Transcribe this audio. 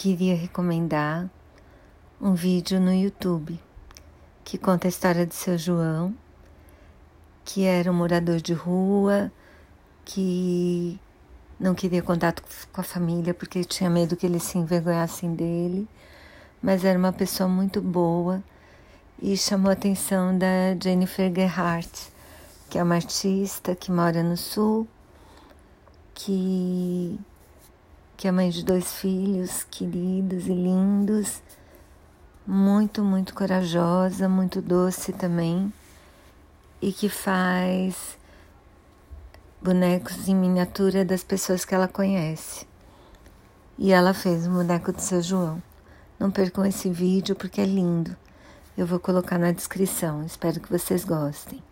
queria recomendar um vídeo no YouTube que conta a história de seu João, que era um morador de rua, que não queria contato com a família porque tinha medo que eles se envergonhassem dele, mas era uma pessoa muito boa e chamou a atenção da Jennifer Gerhardt, que é uma artista que mora no sul, que que é mãe de dois filhos queridos e lindos, muito, muito corajosa, muito doce também, e que faz bonecos em miniatura das pessoas que ela conhece. E ela fez o boneco do seu João. Não percam esse vídeo porque é lindo. Eu vou colocar na descrição. Espero que vocês gostem.